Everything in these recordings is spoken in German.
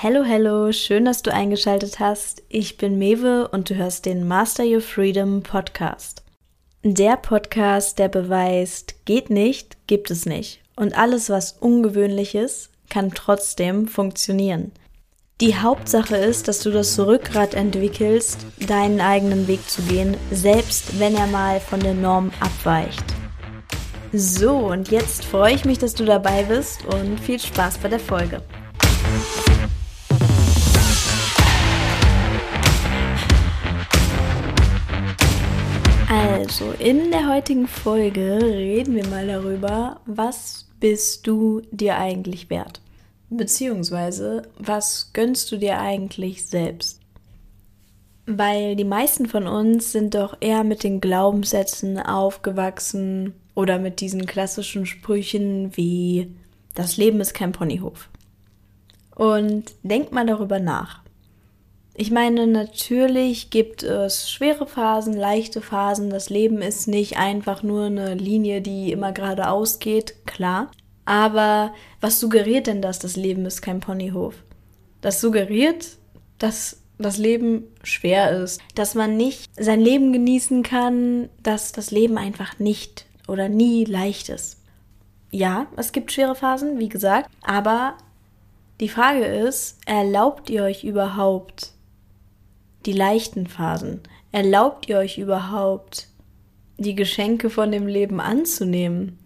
Hello, hello, schön, dass du eingeschaltet hast. Ich bin Mewe und du hörst den Master Your Freedom Podcast. Der Podcast, der beweist, geht nicht, gibt es nicht. Und alles, was ungewöhnlich ist, kann trotzdem funktionieren. Die Hauptsache ist, dass du das Rückgrat entwickelst, deinen eigenen Weg zu gehen, selbst wenn er mal von der Norm abweicht. So, und jetzt freue ich mich, dass du dabei bist und viel Spaß bei der Folge. Also, in der heutigen Folge reden wir mal darüber, was bist du dir eigentlich wert? Beziehungsweise, was gönnst du dir eigentlich selbst? Weil die meisten von uns sind doch eher mit den Glaubenssätzen aufgewachsen oder mit diesen klassischen Sprüchen wie das Leben ist kein Ponyhof. Und denk mal darüber nach. Ich meine, natürlich gibt es schwere Phasen, leichte Phasen. Das Leben ist nicht einfach nur eine Linie, die immer geradeaus geht, klar. Aber was suggeriert denn das? Das Leben ist kein Ponyhof. Das suggeriert, dass das Leben schwer ist, dass man nicht sein Leben genießen kann, dass das Leben einfach nicht oder nie leicht ist. Ja, es gibt schwere Phasen, wie gesagt, aber die Frage ist, erlaubt ihr euch überhaupt die leichten Phasen? Erlaubt ihr euch überhaupt, die Geschenke von dem Leben anzunehmen?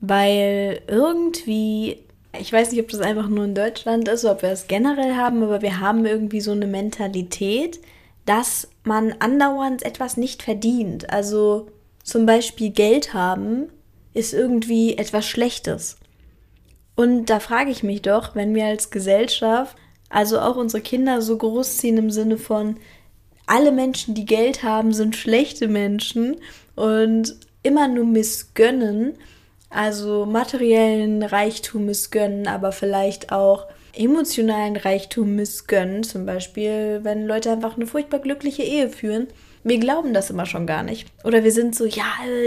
Weil irgendwie, ich weiß nicht, ob das einfach nur in Deutschland ist ob wir es generell haben, aber wir haben irgendwie so eine Mentalität, dass man andauernd etwas nicht verdient. Also zum Beispiel Geld haben ist irgendwie etwas Schlechtes. Und da frage ich mich doch, wenn wir als Gesellschaft, also auch unsere Kinder so großziehen im Sinne von, alle Menschen, die Geld haben, sind schlechte Menschen und immer nur missgönnen, also materiellen Reichtum missgönnen, aber vielleicht auch emotionalen Reichtum missgönnen. Zum Beispiel, wenn Leute einfach eine furchtbar glückliche Ehe führen. Wir glauben das immer schon gar nicht. Oder wir sind so, ja,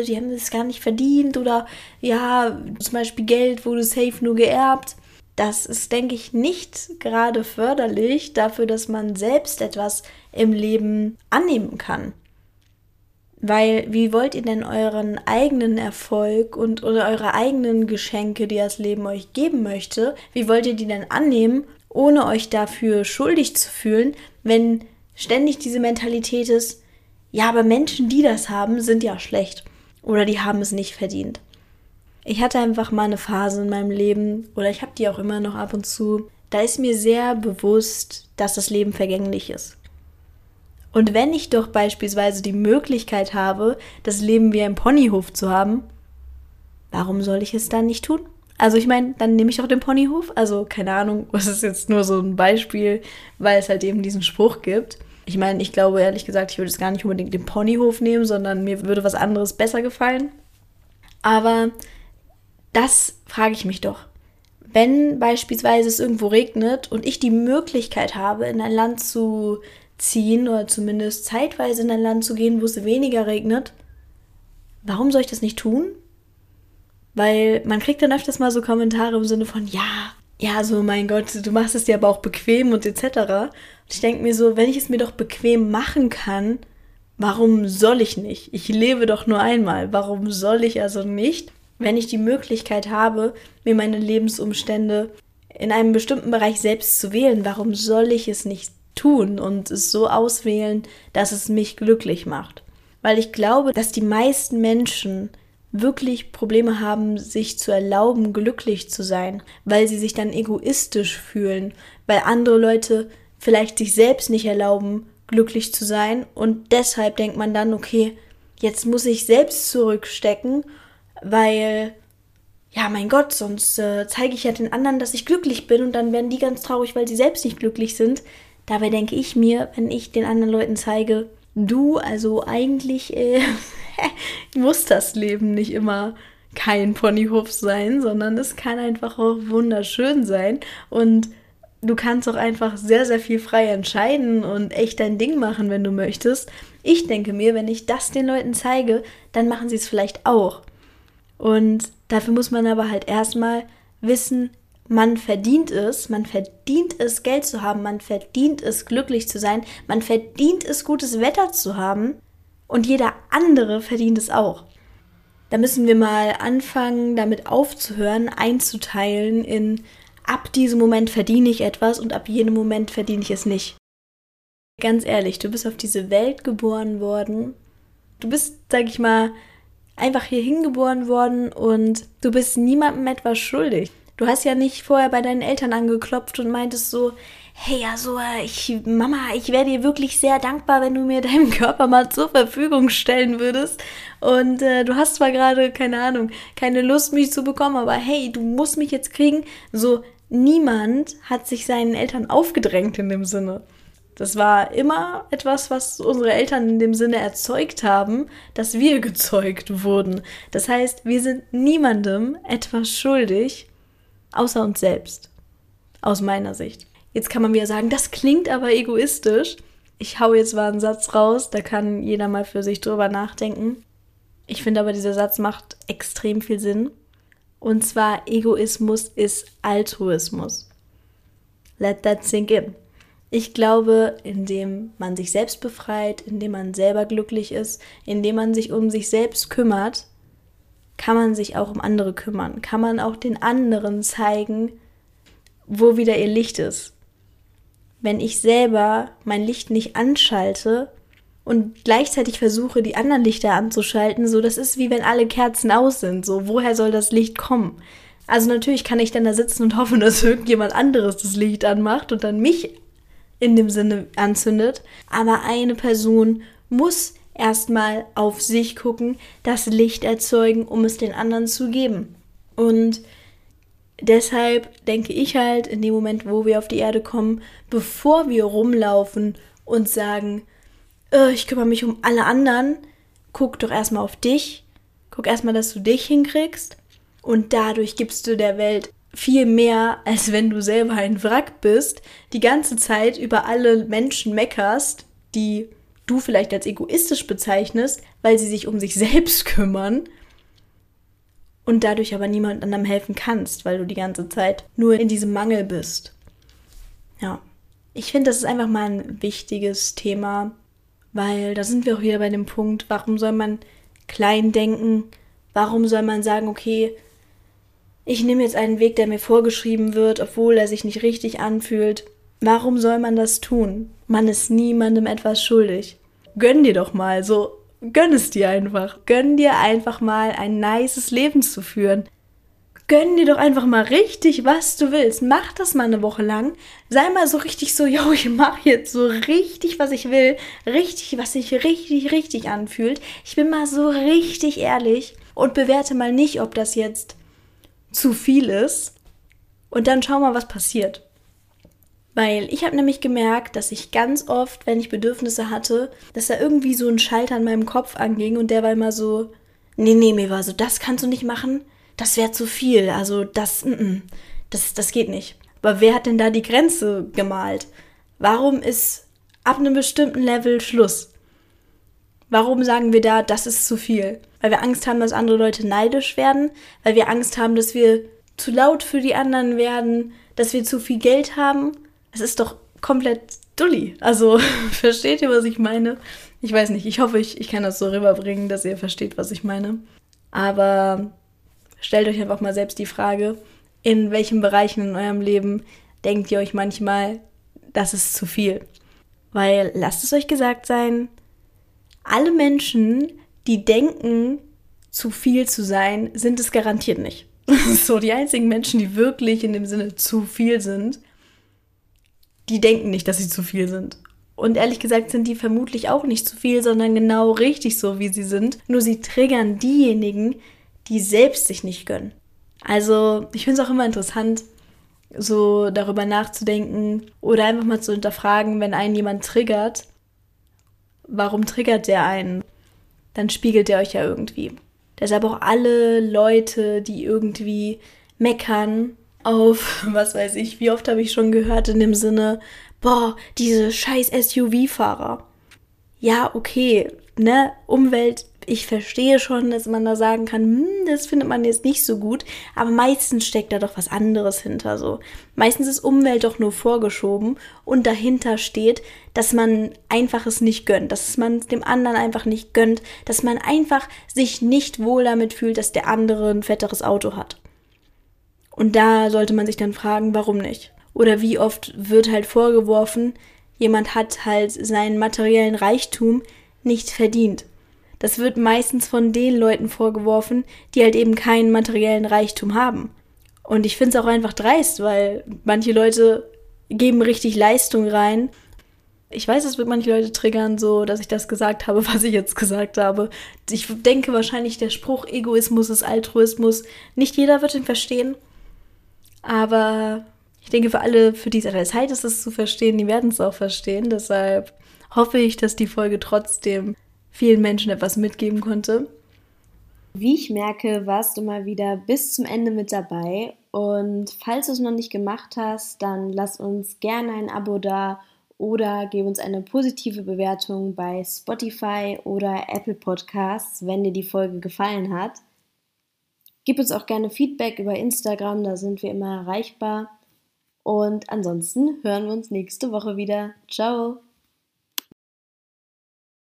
die haben das gar nicht verdient. Oder ja, zum Beispiel Geld wurde safe nur geerbt das ist, denke ich, nicht gerade förderlich dafür, dass man selbst etwas im Leben annehmen kann. Weil, wie wollt ihr denn euren eigenen Erfolg und oder eure eigenen Geschenke, die das Leben euch geben möchte, wie wollt ihr die denn annehmen, ohne euch dafür schuldig zu fühlen, wenn ständig diese Mentalität ist, ja, aber Menschen, die das haben, sind ja schlecht oder die haben es nicht verdient. Ich hatte einfach mal eine Phase in meinem Leben, oder ich habe die auch immer noch ab und zu, da ist mir sehr bewusst, dass das Leben vergänglich ist. Und wenn ich doch beispielsweise die Möglichkeit habe, das Leben wie ein Ponyhof zu haben, warum soll ich es dann nicht tun? Also ich meine, dann nehme ich doch den Ponyhof. Also keine Ahnung, was ist jetzt nur so ein Beispiel, weil es halt eben diesen Spruch gibt. Ich meine, ich glaube ehrlich gesagt, ich würde es gar nicht unbedingt den Ponyhof nehmen, sondern mir würde was anderes besser gefallen. Aber das frage ich mich doch. Wenn beispielsweise es irgendwo regnet und ich die Möglichkeit habe, in ein Land zu ziehen oder zumindest zeitweise in ein Land zu gehen, wo es weniger regnet, warum soll ich das nicht tun? Weil man kriegt dann öfters mal so Kommentare im Sinne von, ja, ja, so mein Gott, du machst es dir aber auch bequem und etc. Und ich denke mir so, wenn ich es mir doch bequem machen kann, warum soll ich nicht? Ich lebe doch nur einmal. Warum soll ich also nicht wenn ich die Möglichkeit habe, mir meine Lebensumstände in einem bestimmten Bereich selbst zu wählen, warum soll ich es nicht tun und es so auswählen, dass es mich glücklich macht? Weil ich glaube, dass die meisten Menschen wirklich Probleme haben, sich zu erlauben, glücklich zu sein, weil sie sich dann egoistisch fühlen, weil andere Leute vielleicht sich selbst nicht erlauben, glücklich zu sein und deshalb denkt man dann, okay, jetzt muss ich selbst zurückstecken weil, ja, mein Gott, sonst äh, zeige ich ja den anderen, dass ich glücklich bin und dann werden die ganz traurig, weil sie selbst nicht glücklich sind. Dabei denke ich mir, wenn ich den anderen Leuten zeige, du, also eigentlich äh, muss das Leben nicht immer kein Ponyhof sein, sondern es kann einfach auch wunderschön sein und du kannst auch einfach sehr, sehr viel frei entscheiden und echt dein Ding machen, wenn du möchtest. Ich denke mir, wenn ich das den Leuten zeige, dann machen sie es vielleicht auch. Und dafür muss man aber halt erstmal wissen, man verdient es, man verdient es, Geld zu haben, man verdient es, glücklich zu sein, man verdient es, gutes Wetter zu haben und jeder andere verdient es auch. Da müssen wir mal anfangen, damit aufzuhören, einzuteilen in ab diesem Moment verdiene ich etwas und ab jenem Moment verdiene ich es nicht. Ganz ehrlich, du bist auf diese Welt geboren worden. Du bist, sag ich mal, einfach hier hingeboren worden und du bist niemandem etwas schuldig. Du hast ja nicht vorher bei deinen Eltern angeklopft und meintest so, hey, also ich, Mama, ich wäre dir wirklich sehr dankbar, wenn du mir deinen Körper mal zur Verfügung stellen würdest. Und äh, du hast zwar gerade, keine Ahnung, keine Lust, mich zu bekommen, aber hey, du musst mich jetzt kriegen. So, niemand hat sich seinen Eltern aufgedrängt in dem Sinne. Das war immer etwas, was unsere Eltern in dem Sinne erzeugt haben, dass wir gezeugt wurden. Das heißt, wir sind niemandem etwas schuldig, außer uns selbst. Aus meiner Sicht. Jetzt kann man wieder sagen, das klingt aber egoistisch. Ich hau jetzt mal einen Satz raus, da kann jeder mal für sich drüber nachdenken. Ich finde aber, dieser Satz macht extrem viel Sinn. Und zwar, Egoismus ist Altruismus. Let that sink in. Ich glaube, indem man sich selbst befreit, indem man selber glücklich ist, indem man sich um sich selbst kümmert, kann man sich auch um andere kümmern, kann man auch den anderen zeigen, wo wieder ihr Licht ist. Wenn ich selber mein Licht nicht anschalte und gleichzeitig versuche, die anderen Lichter anzuschalten, so das ist wie wenn alle Kerzen aus sind, so woher soll das Licht kommen? Also natürlich kann ich dann da sitzen und hoffen, dass irgendjemand anderes das Licht anmacht und dann mich in dem Sinne anzündet. Aber eine Person muss erstmal auf sich gucken, das Licht erzeugen, um es den anderen zu geben. Und deshalb denke ich halt, in dem Moment, wo wir auf die Erde kommen, bevor wir rumlaufen und sagen, oh, ich kümmere mich um alle anderen, guck doch erstmal auf dich, guck erstmal, dass du dich hinkriegst und dadurch gibst du der Welt viel mehr, als wenn du selber ein Wrack bist, die ganze Zeit über alle Menschen meckerst, die du vielleicht als egoistisch bezeichnest, weil sie sich um sich selbst kümmern und dadurch aber niemand anderem helfen kannst, weil du die ganze Zeit nur in diesem Mangel bist. Ja, ich finde, das ist einfach mal ein wichtiges Thema, weil da sind wir auch wieder bei dem Punkt, warum soll man klein denken? Warum soll man sagen, okay, ich nehme jetzt einen Weg, der mir vorgeschrieben wird, obwohl er sich nicht richtig anfühlt. Warum soll man das tun? Man ist niemandem etwas schuldig. Gönn dir doch mal, so gönn es dir einfach. Gönn dir einfach mal ein nices Leben zu führen. Gönn dir doch einfach mal richtig, was du willst. Mach das mal eine Woche lang. Sei mal so richtig so, yo, ich mach jetzt so richtig, was ich will. Richtig, was sich richtig, richtig anfühlt. Ich bin mal so richtig ehrlich und bewerte mal nicht, ob das jetzt zu viel ist. Und dann schau mal, was passiert. Weil ich habe nämlich gemerkt, dass ich ganz oft, wenn ich Bedürfnisse hatte, dass da irgendwie so ein Schalter in meinem Kopf anging und der war immer so, nee, nee, mir war so, das kannst du nicht machen, das wäre zu viel, also das, n -n, das, das geht nicht. Aber wer hat denn da die Grenze gemalt? Warum ist ab einem bestimmten Level Schluss? Warum sagen wir da, das ist zu viel? Weil wir Angst haben, dass andere Leute neidisch werden, weil wir Angst haben, dass wir zu laut für die anderen werden, dass wir zu viel Geld haben. Es ist doch komplett dulli. Also, versteht ihr, was ich meine? Ich weiß nicht, ich hoffe, ich, ich kann das so rüberbringen, dass ihr versteht, was ich meine. Aber stellt euch einfach mal selbst die Frage, in welchen Bereichen in eurem Leben denkt ihr euch manchmal, das ist zu viel? Weil, lasst es euch gesagt sein, alle Menschen, die denken, zu viel zu sein, sind es garantiert nicht. so, die einzigen Menschen, die wirklich in dem Sinne zu viel sind, die denken nicht, dass sie zu viel sind. Und ehrlich gesagt sind die vermutlich auch nicht zu viel, sondern genau richtig so, wie sie sind. Nur sie triggern diejenigen, die selbst sich nicht gönnen. Also, ich finde es auch immer interessant, so darüber nachzudenken oder einfach mal zu hinterfragen, wenn einen jemand triggert, warum triggert der einen? dann spiegelt er euch ja irgendwie. Deshalb auch alle Leute, die irgendwie meckern auf, was weiß ich, wie oft habe ich schon gehört in dem Sinne, boah, diese scheiß SUV-Fahrer. Ja, okay, ne, Umwelt ich verstehe schon, dass man da sagen kann, hm, das findet man jetzt nicht so gut, aber meistens steckt da doch was anderes hinter so. Meistens ist Umwelt doch nur vorgeschoben und dahinter steht, dass man einfach es nicht gönnt, dass man dem anderen einfach nicht gönnt, dass man einfach sich nicht wohl damit fühlt, dass der andere ein fetteres Auto hat. Und da sollte man sich dann fragen, warum nicht? Oder wie oft wird halt vorgeworfen, jemand hat halt seinen materiellen Reichtum nicht verdient. Das wird meistens von den Leuten vorgeworfen, die halt eben keinen materiellen Reichtum haben. Und ich finde es auch einfach dreist, weil manche Leute geben richtig Leistung rein. Ich weiß, es wird manche Leute triggern, so dass ich das gesagt habe, was ich jetzt gesagt habe. Ich denke wahrscheinlich, der Spruch Egoismus ist Altruismus. Nicht jeder wird ihn verstehen. Aber ich denke, für alle, für die es an Zeit ist, es zu verstehen, die werden es auch verstehen. Deshalb hoffe ich, dass die Folge trotzdem vielen Menschen etwas mitgeben konnte. Wie ich merke, warst du mal wieder bis zum Ende mit dabei. Und falls du es noch nicht gemacht hast, dann lass uns gerne ein Abo da oder gib uns eine positive Bewertung bei Spotify oder Apple Podcasts, wenn dir die Folge gefallen hat. Gib uns auch gerne Feedback über Instagram, da sind wir immer erreichbar. Und ansonsten hören wir uns nächste Woche wieder. Ciao!